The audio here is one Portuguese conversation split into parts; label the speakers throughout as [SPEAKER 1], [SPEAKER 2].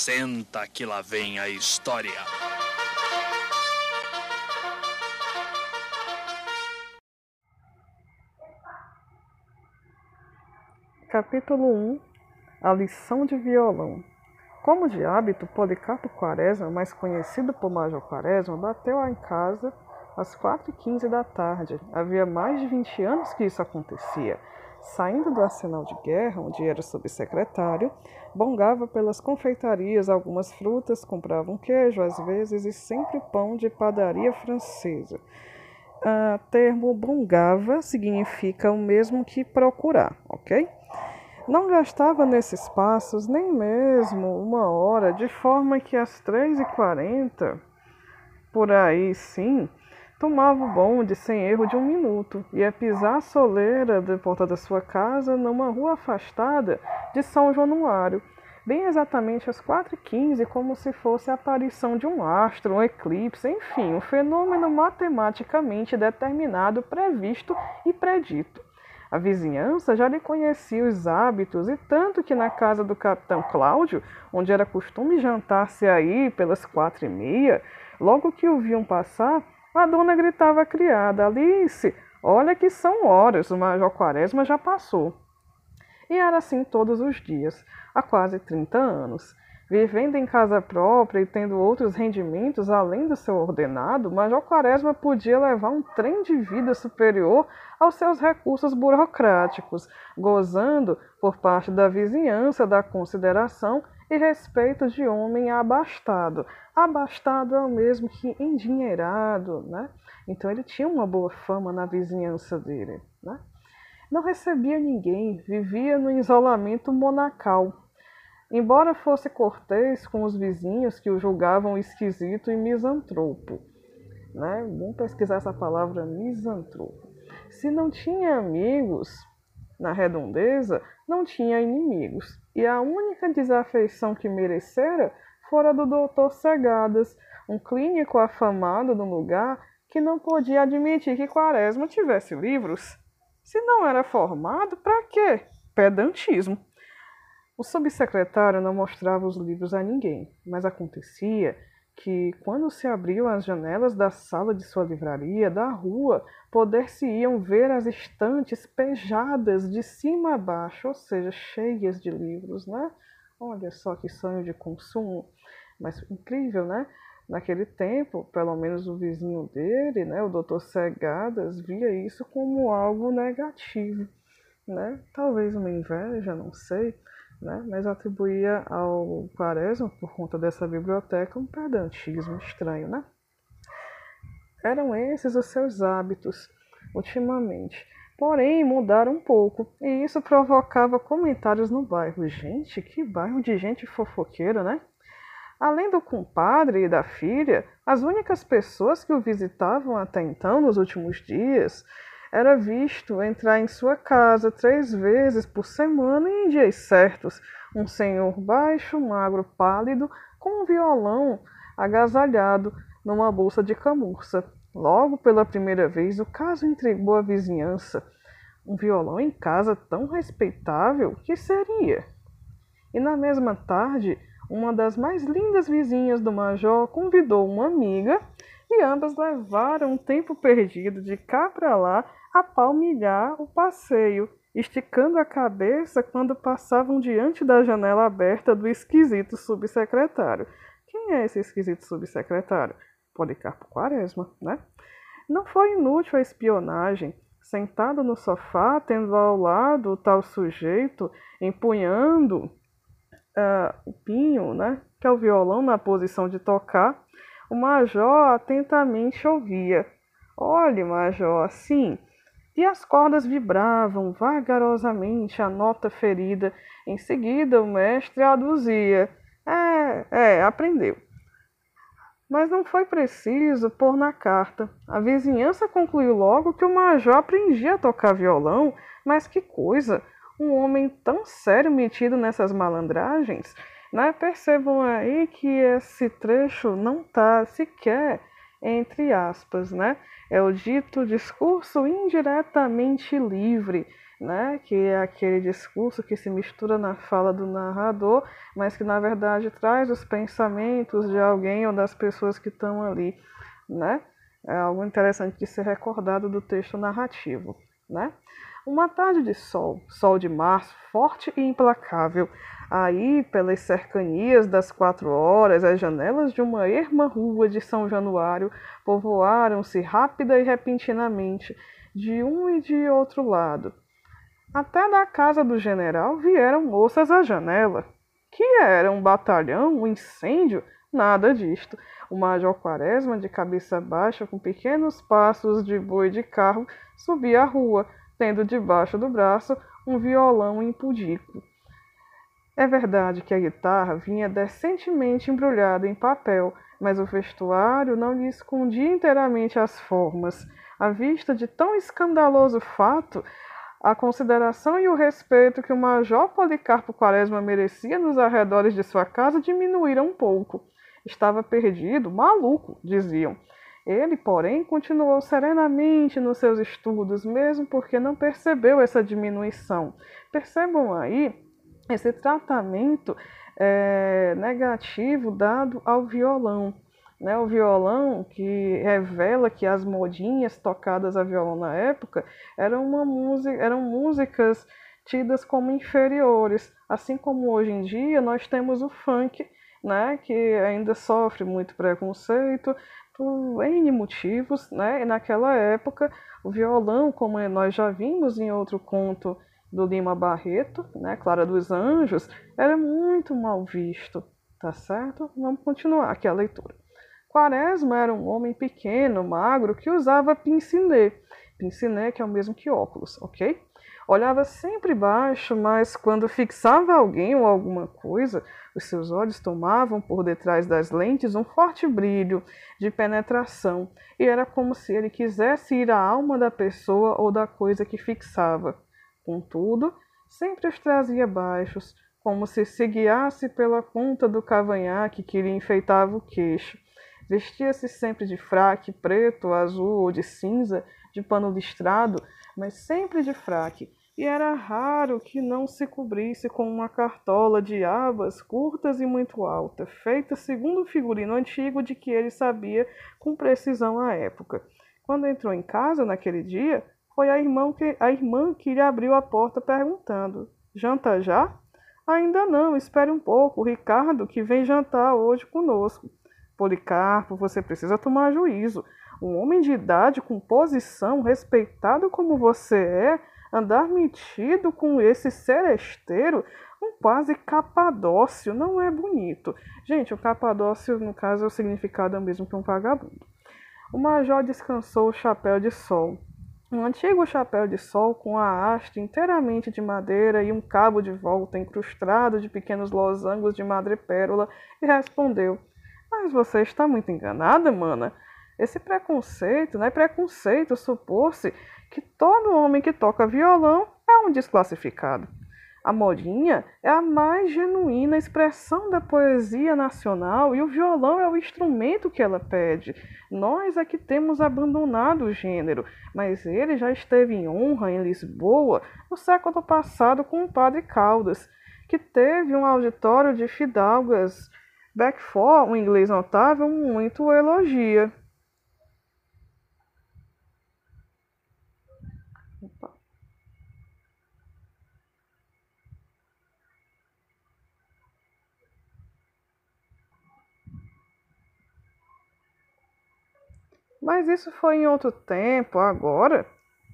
[SPEAKER 1] Senta que lá vem a história.
[SPEAKER 2] Capítulo 1 A lição de violão. Como de hábito, Policarpo Quaresma, mais conhecido por Major Quaresma, bateu em casa às 4h15 da tarde. Havia mais de 20 anos que isso acontecia. Saindo do arsenal de guerra, onde era subsecretário, bongava pelas confeitarias algumas frutas, comprava um queijo às vezes e sempre pão de padaria francesa. O termo bongava significa o mesmo que procurar, ok? Não gastava nesses passos nem mesmo uma hora, de forma que às três e quarenta, por aí sim, Tomava o bonde sem erro de um minuto, ia pisar a soleira da porta da sua casa numa rua afastada de São Januário, bem exatamente às 4h15, como se fosse a aparição de um astro, um eclipse, enfim, um fenômeno matematicamente determinado, previsto e predito. A vizinhança já lhe conhecia os hábitos, e tanto que na casa do capitão Cláudio, onde era costume jantar-se aí pelas quatro e meia, logo que o viam passar, a dona gritava à criada: Alice, olha que são horas, o Major Quaresma já passou. E era assim todos os dias, há quase 30 anos. Vivendo em casa própria e tendo outros rendimentos além do seu ordenado, Major Quaresma podia levar um trem de vida superior aos seus recursos burocráticos, gozando, por parte da vizinhança, da consideração e respeito de homem abastado. Abastado é o mesmo que endinheirado, né? Então ele tinha uma boa fama na vizinhança dele, né? Não recebia ninguém, vivia no isolamento monacal. Embora fosse cortês com os vizinhos que o julgavam esquisito e misantropo. Né? Vamos pesquisar essa palavra misantropo. Se não tinha amigos na redondeza, não tinha inimigos e a única desafeição que merecera fora do doutor Segadas, um clínico afamado no lugar que não podia admitir que Quaresma tivesse livros. Se não era formado, para quê? Pedantismo. O subsecretário não mostrava os livros a ninguém, mas acontecia que, quando se abriam as janelas da sala de sua livraria, da rua, poder-se-iam ver as estantes pejadas de cima a baixo, ou seja, cheias de livros, né? Olha só que sonho de consumo, mas incrível, né? Naquele tempo, pelo menos o vizinho dele, né, o doutor Segadas, via isso como algo negativo, né? Talvez uma inveja, não sei, né? mas atribuía ao Quaresma, por conta dessa biblioteca, um pedantismo estranho. Né? Eram esses os seus hábitos ultimamente. Porém, mudaram um pouco, e isso provocava comentários no bairro. Gente, que bairro de gente fofoqueira, né? Além do compadre e da filha, as únicas pessoas que o visitavam até então, nos últimos dias, era visto entrar em sua casa três vezes por semana em dias certos, um senhor baixo, magro, pálido, com um violão agasalhado numa bolsa de camurça. Logo pela primeira vez, o caso intrigou a vizinhança. Um violão em casa tão respeitável, que seria? E na mesma tarde, uma das mais lindas vizinhas do Major convidou uma amiga e ambas levaram um tempo perdido de cá para lá a palmilhar o passeio, esticando a cabeça quando passavam diante da janela aberta do esquisito subsecretário. Quem é esse esquisito subsecretário? Policarpo Quaresma, né? Não foi inútil a espionagem. Sentado no sofá, tendo ao lado o tal sujeito empunhando uh, o pinho, né, que é o violão na posição de tocar, o major atentamente ouvia. Olhe, major, sim, e as cordas vibravam vagarosamente a nota ferida. Em seguida, o mestre aduzia. É, é, aprendeu. Mas não foi preciso pôr na carta. A vizinhança concluiu logo que o major aprendia a tocar violão, mas que coisa! Um homem tão sério metido nessas malandragens. Né? Percebam aí que esse trecho não está sequer entre aspas, né? É o dito discurso indiretamente livre, né, que é aquele discurso que se mistura na fala do narrador, mas que na verdade traz os pensamentos de alguém ou das pessoas que estão ali, né? É algo interessante de ser recordado do texto narrativo, né? Uma tarde de sol, sol de março, forte e implacável, aí pelas cercanias das quatro horas, as janelas de uma erma rua de São Januário povoaram-se rápida e repentinamente de um e de outro lado, até da casa do general vieram moças à janela. Que era um batalhão, um incêndio? Nada disto. O major Quaresma, de cabeça baixa, com pequenos passos de boi de carro, subia a rua, tendo debaixo do braço um violão impudico. É verdade que a guitarra vinha decentemente embrulhada em papel, mas o vestuário não lhe escondia inteiramente as formas. À vista de tão escandaloso fato, a consideração e o respeito que o Major Policarpo Quaresma merecia nos arredores de sua casa diminuíram um pouco. Estava perdido, maluco, diziam. Ele, porém, continuou serenamente nos seus estudos, mesmo porque não percebeu essa diminuição. Percebam aí esse tratamento é, negativo dado ao violão. Né, o violão, que revela que as modinhas tocadas a violão na época eram, uma música, eram músicas tidas como inferiores, assim como hoje em dia nós temos o funk, né, que ainda sofre muito preconceito por N motivos, né, e naquela época o violão, como nós já vimos em outro conto do Lima Barreto, né, Clara dos Anjos, era muito mal visto, tá certo? Vamos continuar aqui a leitura. Quaresma era um homem pequeno, magro, que usava pince-nez. Pince-nez que é o mesmo que óculos, ok? Olhava sempre baixo, mas quando fixava alguém ou alguma coisa, os seus olhos tomavam por detrás das lentes um forte brilho de penetração, e era como se ele quisesse ir à alma da pessoa ou da coisa que fixava. Contudo, sempre os trazia baixos, como se se guiasse pela ponta do cavanhaque que lhe enfeitava o queixo Vestia-se sempre de fraque preto, azul ou de cinza, de pano listrado, mas sempre de fraque, e era raro que não se cobrisse com uma cartola de abas curtas e muito alta, feita segundo o figurino antigo de que ele sabia com precisão a época. Quando entrou em casa naquele dia, foi a irmã que, a irmã que lhe abriu a porta perguntando: Janta já? Ainda não, espere um pouco, o Ricardo, que vem jantar hoje conosco. Policarpo, você precisa tomar juízo. Um homem de idade, com posição, respeitado como você é, andar metido com esse seresteiro, um quase capadócio, não é bonito. Gente, o capadócio, no caso, é o significado mesmo que um vagabundo. O major descansou o chapéu de sol. Um antigo chapéu de sol com a haste inteiramente de madeira e um cabo de volta incrustado de pequenos losangos de madrepérola, e respondeu: mas você está muito enganada, mana. Esse preconceito, não é preconceito supor-se que todo homem que toca violão é um desclassificado. A modinha é a mais genuína expressão da poesia nacional e o violão é o instrumento que ela pede. Nós é que temos abandonado o gênero, mas ele já esteve em honra em Lisboa no século passado com o padre Caldas, que teve um auditório de fidalgas Beckford, um inglês notável, muito elogia. Mas isso foi em outro tempo, agora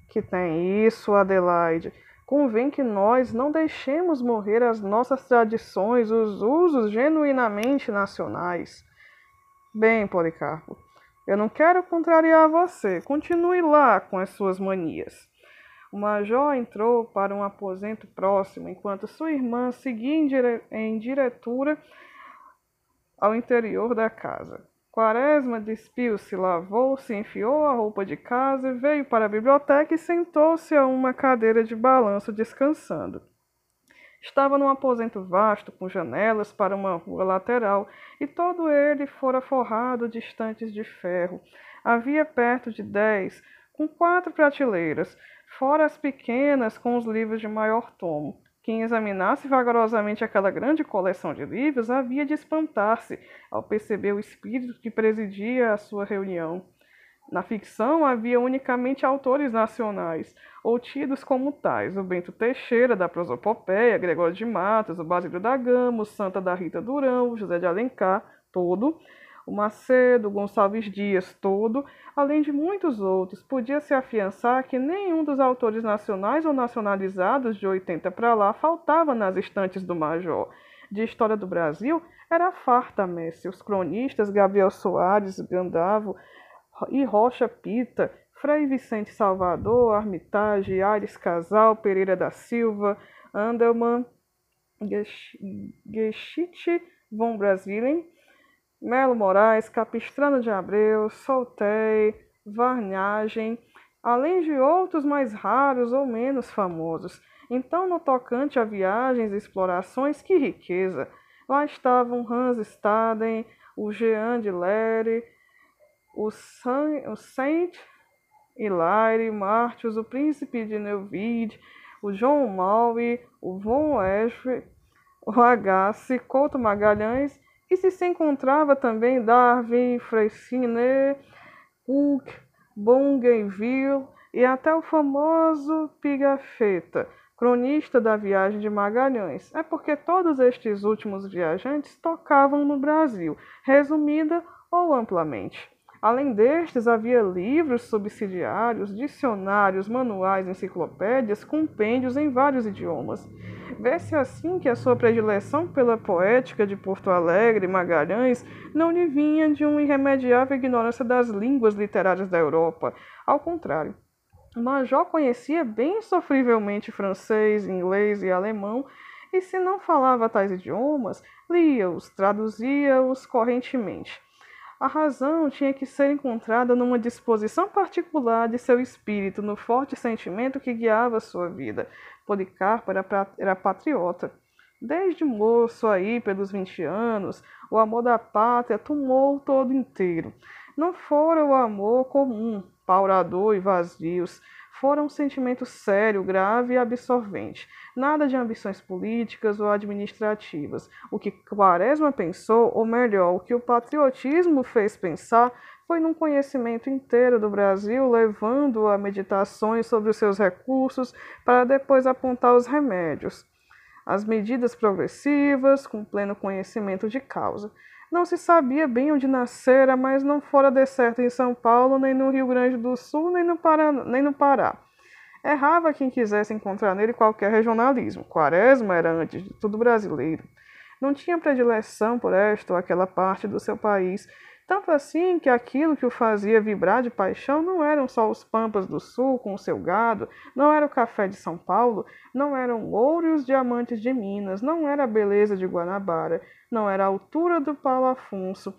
[SPEAKER 2] que tem isso, Adelaide. Convém que nós não deixemos morrer as nossas tradições, os usos genuinamente nacionais. Bem, Policarpo, eu não quero contrariar você. Continue lá com as suas manias. O major entrou para um aposento próximo, enquanto sua irmã seguia em, dire... em diretura ao interior da casa. Quaresma despiu-se, lavou-se, enfiou a roupa de casa, veio para a biblioteca e sentou-se a uma cadeira de balanço descansando. Estava num aposento vasto, com janelas para uma rua lateral, e todo ele fora forrado de estantes de ferro. Havia perto de dez, com quatro prateleiras, fora as pequenas com os livros de maior tomo. Quem examinasse vagarosamente aquela grande coleção de livros havia de espantar-se ao perceber o espírito que presidia a sua reunião. Na ficção havia unicamente autores nacionais, ou tidos como tais, o Bento Teixeira, da prosopopeia, Gregório de Matos, o Basílio da Gama, o Santa da Rita Durão, o José de Alencar, todo, o Macedo, Gonçalves Dias, todo, além de muitos outros, podia-se afiançar que nenhum dos autores nacionais ou nacionalizados de 80 para lá faltava nas estantes do Major. De História do Brasil, era farta Messi, os cronistas Gabriel Soares, Gandavo e Rocha Pita, Frei Vicente Salvador, Armitage, Ares Casal, Pereira da Silva, Andelman, Geschichte von Brasilien, Melo Moraes, Capistrano de Abreu, Soltei, Varnhagem, além de outros mais raros ou menos famosos. Então, no tocante a viagens e explorações, que riqueza! Lá estavam Hans Staden, o Jean de Lery, o, Saint Hilaire, Martius, o Príncipe de Neuwied, o João Maui, o Von Eschwe, o Agasse, Couto Magalhães e se encontrava também Darwin, Freycinet, Cook, Bougainville e até o famoso Pigafetta, cronista da viagem de Magalhães. É porque todos estes últimos viajantes tocavam no Brasil, resumida ou amplamente. Além destes, havia livros subsidiários, dicionários, manuais, enciclopédias, compêndios em vários idiomas. Vê-se assim que a sua predileção pela poética de Porto Alegre e Magalhães não lhe vinha de uma irremediável ignorância das línguas literárias da Europa. Ao contrário, Major conhecia bem sofrivelmente francês, inglês e alemão, e se não falava tais idiomas, lia-os, traduzia-os correntemente. A razão tinha que ser encontrada numa disposição particular de seu espírito, no forte sentimento que guiava sua vida. Policarpo era, patriota. Desde moço, aí pelos 20 anos, o amor da pátria tomou todo inteiro. Não fora o amor comum, paurador e vazios, fora um sentimento sério, grave e absorvente. Nada de ambições políticas ou administrativas. O que Quaresma pensou, ou melhor, o que o patriotismo fez pensar, foi num conhecimento inteiro do Brasil, levando a meditações sobre os seus recursos para depois apontar os remédios, as medidas progressivas, com pleno conhecimento de causa. Não se sabia bem onde nascera, mas não fora de certo em São Paulo, nem no Rio Grande do Sul, nem no. Nem no Pará. Errava quem quisesse encontrar nele qualquer regionalismo. Quaresma era, antes de tudo, brasileiro. Não tinha predileção por esta ou aquela parte do seu país, tanto assim que aquilo que o fazia vibrar de paixão não eram só os pampas do sul com o seu gado, não era o café de São Paulo, não eram ouro e os diamantes de Minas, não era a beleza de Guanabara, não era a altura do Paulo Afonso,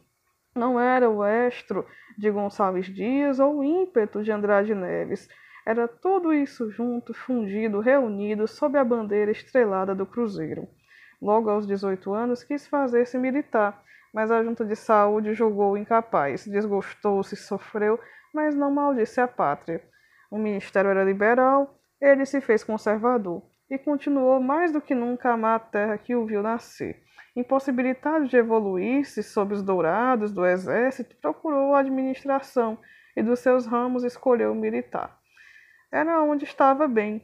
[SPEAKER 2] não era o estro de Gonçalves Dias ou o ímpeto de Andrade Neves. Era tudo isso junto, fundido, reunido sob a bandeira estrelada do Cruzeiro. Logo aos 18 anos quis fazer-se militar mas a junta de saúde julgou incapaz. Desgostou-se, sofreu, mas não maldisse a pátria. O ministério era liberal, ele se fez conservador e continuou mais do que nunca a amar a terra que o viu nascer. Impossibilitado de evoluir-se sob os dourados do exército, procurou a administração e dos seus ramos escolheu o militar. Era onde estava bem,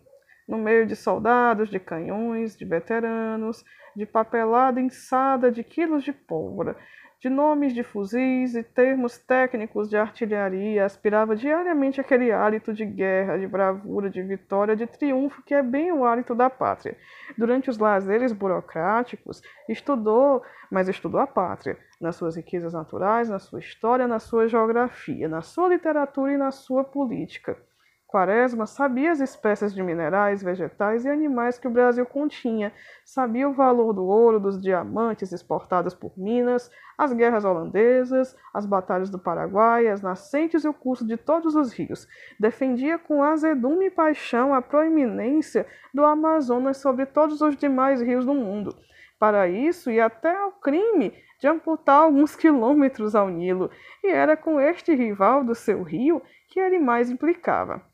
[SPEAKER 2] no meio de soldados, de canhões, de veteranos, de papelada inçada de quilos de pólvora, de nomes de fuzis e termos técnicos de artilharia, aspirava diariamente aquele hálito de guerra, de bravura, de vitória, de triunfo que é bem o hálito da pátria. Durante os lazeres burocráticos, estudou, mas estudou a pátria, nas suas riquezas naturais, na sua história, na sua geografia, na sua literatura e na sua política. Quaresma sabia as espécies de minerais, vegetais e animais que o Brasil continha, sabia o valor do ouro, dos diamantes exportados por Minas, as guerras holandesas, as batalhas do Paraguai, as nascentes e o curso de todos os rios. Defendia com azedume e paixão a proeminência do Amazonas sobre todos os demais rios do mundo. Para isso, e até ao crime de amputar alguns quilômetros ao Nilo, e era com este rival do seu rio que ele mais implicava.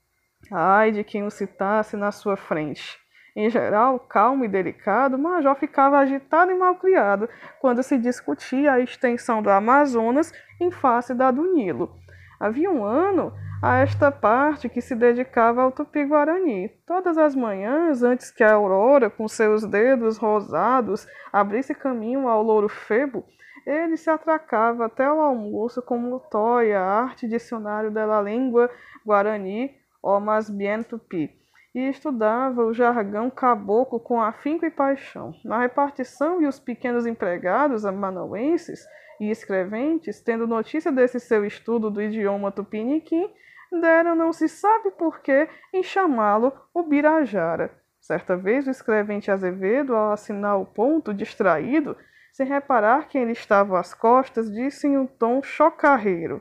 [SPEAKER 2] Ai de quem o citasse na sua frente. Em geral, calmo e delicado, major ficava agitado e malcriado quando se discutia a extensão do Amazonas em face da do Nilo. Havia um ano a esta parte que se dedicava ao tupi-guarani. Todas as manhãs, antes que a aurora, com seus dedos rosados, abrisse caminho ao louro febo, ele se atracava até o almoço com o toia, arte dicionário da língua guarani, ou mas bien tupi, e estudava o jargão caboclo com afinco e paixão. Na repartição e os pequenos empregados amanauenses e escreventes, tendo notícia desse seu estudo do idioma tupiniquim, deram não se sabe por que em chamá-lo o Birajara. Certa vez o escrevente Azevedo, ao assinar o ponto distraído, sem reparar que ele estava às costas, disse em um tom chocarreiro: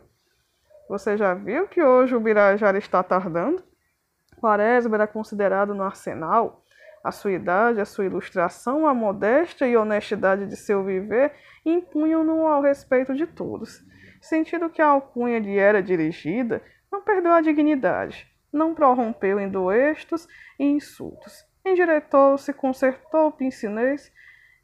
[SPEAKER 2] Você já viu que hoje o Birajara está tardando? Quaresma era considerado no arsenal. A sua idade, a sua ilustração, a modéstia e honestidade de seu viver impunham-no ao respeito de todos. Sentindo que a alcunha lhe era dirigida, não perdeu a dignidade, não prorrompeu em doestos e insultos. Endireitou-se, consertou o pincinês,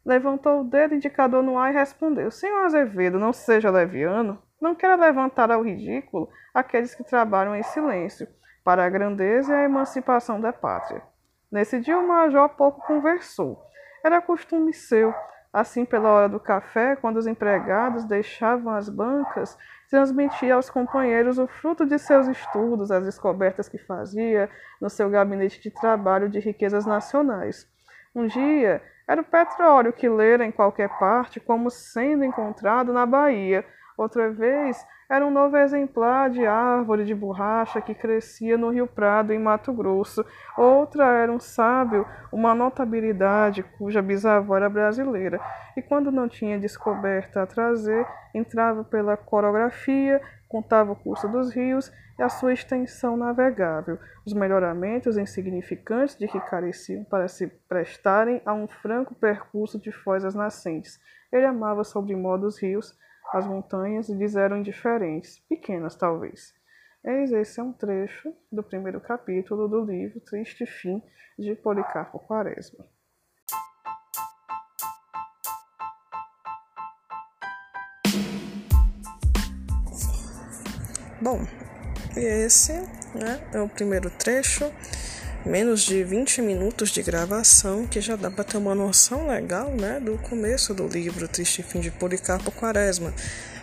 [SPEAKER 2] levantou o dedo indicador no ar e respondeu: Senhor Azevedo, não seja leviano, não quero levantar ao ridículo aqueles que trabalham em silêncio para a grandeza e a emancipação da pátria. Nesse dia o major pouco conversou. Era costume seu, assim pela hora do café, quando os empregados deixavam as bancas, transmitia aos companheiros o fruto de seus estudos, as descobertas que fazia no seu gabinete de trabalho de riquezas nacionais. Um dia, era o petróleo que lera em qualquer parte como sendo encontrado na Bahia. Outra vez, era um novo exemplar de árvore de borracha que crescia no Rio Prado, em Mato Grosso. Outra era um sábio, uma notabilidade cuja bisavó era brasileira. E quando não tinha descoberta a trazer, entrava pela coreografia, contava o curso dos rios e a sua extensão navegável, os melhoramentos insignificantes de que careciam para se prestarem a um franco percurso de foz nascentes. Ele amava sobre modo os rios, as montanhas lhes eram indiferentes, pequenas talvez. Eis esse é um trecho do primeiro capítulo do livro Triste Fim de Policarpo Quaresma.
[SPEAKER 3] Bom, esse né, é o primeiro trecho menos de 20 minutos de gravação, que já dá para ter uma noção legal né, do começo do livro Triste Fim de Policarpo Quaresma.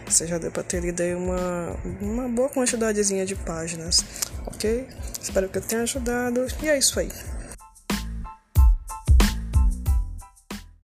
[SPEAKER 3] Você já deu para ter lido aí uma, uma boa quantidadezinha de páginas, ok? Espero que eu tenha ajudado e é isso aí.